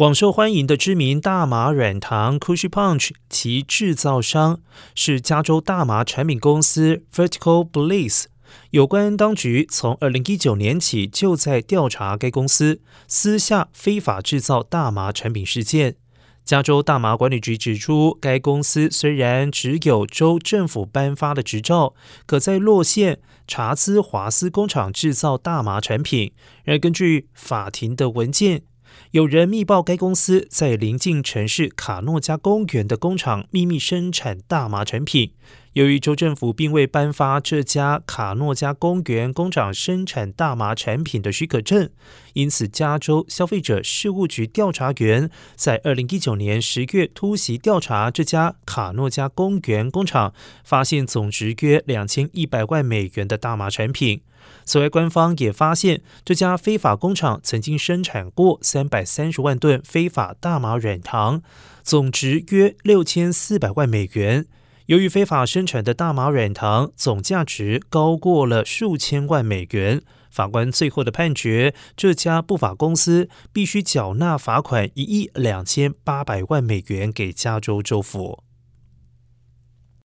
广受欢迎的知名大麻软糖 Kush Punch，其制造商是加州大麻产品公司 Vertical Bliss。有关当局从二零一九年起就在调查该公司私下非法制造大麻产品事件。加州大麻管理局指出，该公司虽然只有州政府颁发的执照，可在洛县查兹华斯工厂制造大麻产品，然而根据法庭的文件。有人密报该公司在邻近城市卡诺加公园的工厂秘密生产大麻产品。由于州政府并未颁发这家卡诺加公园工厂生产大麻产品的许可证，因此加州消费者事务局调查员在二零一九年十月突袭调查这家卡诺加公园工厂，发现总值约两千一百万美元的大麻产品。此外，官方也发现这家非法工厂曾经生产过三百三十万吨非法大麻软糖，总值约六千四百万美元。由于非法生产的大麻软糖总价值高过了数千万美元，法官最后的判决，这家不法公司必须缴纳罚款一亿两千八百万美元给加州州府。